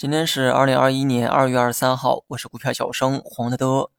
今天是二零二一年二月二十三号，我是股票小生黄德德。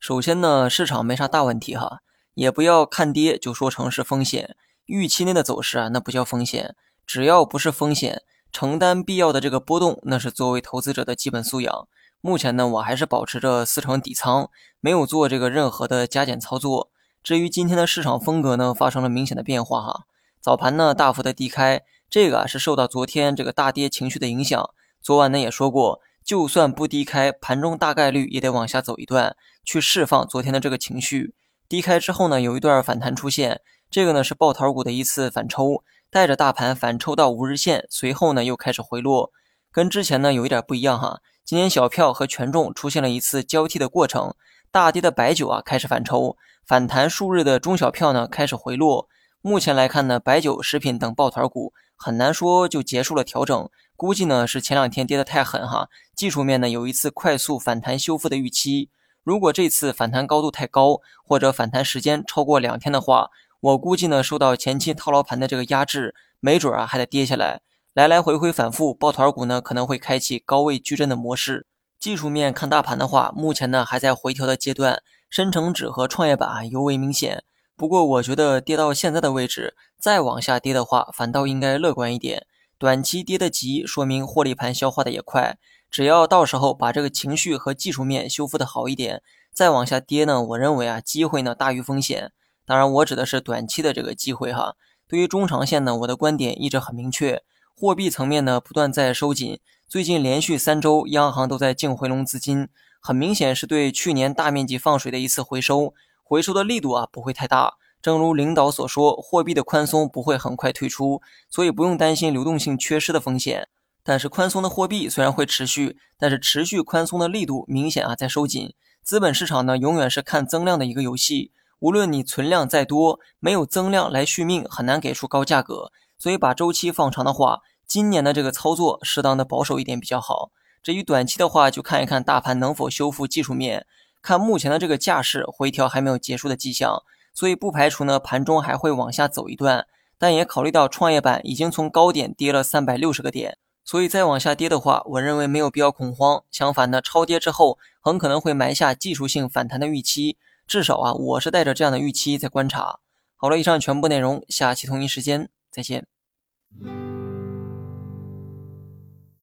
首先呢，市场没啥大问题哈，也不要看跌就说成是风险，预期内的走势啊，那不叫风险。只要不是风险，承担必要的这个波动，那是作为投资者的基本素养。目前呢，我还是保持着四成底仓，没有做这个任何的加减操作。至于今天的市场风格呢，发生了明显的变化哈。早盘呢，大幅的低开，这个啊是受到昨天这个大跌情绪的影响。昨晚呢也说过，就算不低开，盘中大概率也得往下走一段，去释放昨天的这个情绪。低开之后呢，有一段反弹出现，这个呢是抱团股的一次反抽，带着大盘反抽到五日线，随后呢又开始回落，跟之前呢有一点不一样哈。今天小票和权重出现了一次交替的过程，大跌的白酒啊开始反抽，反弹数日的中小票呢开始回落。目前来看呢，白酒、食品等抱团股很难说就结束了调整。估计呢是前两天跌得太狠哈，技术面呢有一次快速反弹修复的预期。如果这次反弹高度太高，或者反弹时间超过两天的话，我估计呢受到前期套牢盘的这个压制，没准啊还得跌下来。来来回回反复，抱团股呢可能会开启高位矩阵的模式。技术面看大盘的话，目前呢还在回调的阶段，深成指和创业板尤为明显。不过我觉得跌到现在的位置，再往下跌的话，反倒应该乐观一点。短期跌得急，说明获利盘消化的也快。只要到时候把这个情绪和技术面修复的好一点，再往下跌呢，我认为啊，机会呢大于风险。当然，我指的是短期的这个机会哈。对于中长线呢，我的观点一直很明确。货币层面呢不断在收紧，最近连续三周央行都在净回笼资金，很明显是对去年大面积放水的一次回收，回收的力度啊不会太大。正如领导所说，货币的宽松不会很快退出，所以不用担心流动性缺失的风险。但是宽松的货币虽然会持续，但是持续宽松的力度明显啊在收紧。资本市场呢永远是看增量的一个游戏，无论你存量再多，没有增量来续命，很难给出高价格。所以把周期放长的话，今年的这个操作适当的保守一点比较好。至于短期的话，就看一看大盘能否修复技术面，看目前的这个架势回调还没有结束的迹象。所以不排除呢，盘中还会往下走一段，但也考虑到创业板已经从高点跌了三百六十个点，所以再往下跌的话，我认为没有必要恐慌。相反呢，超跌之后很可能会埋下技术性反弹的预期，至少啊，我是带着这样的预期在观察。好了，以上全部内容，下期同一时间再见。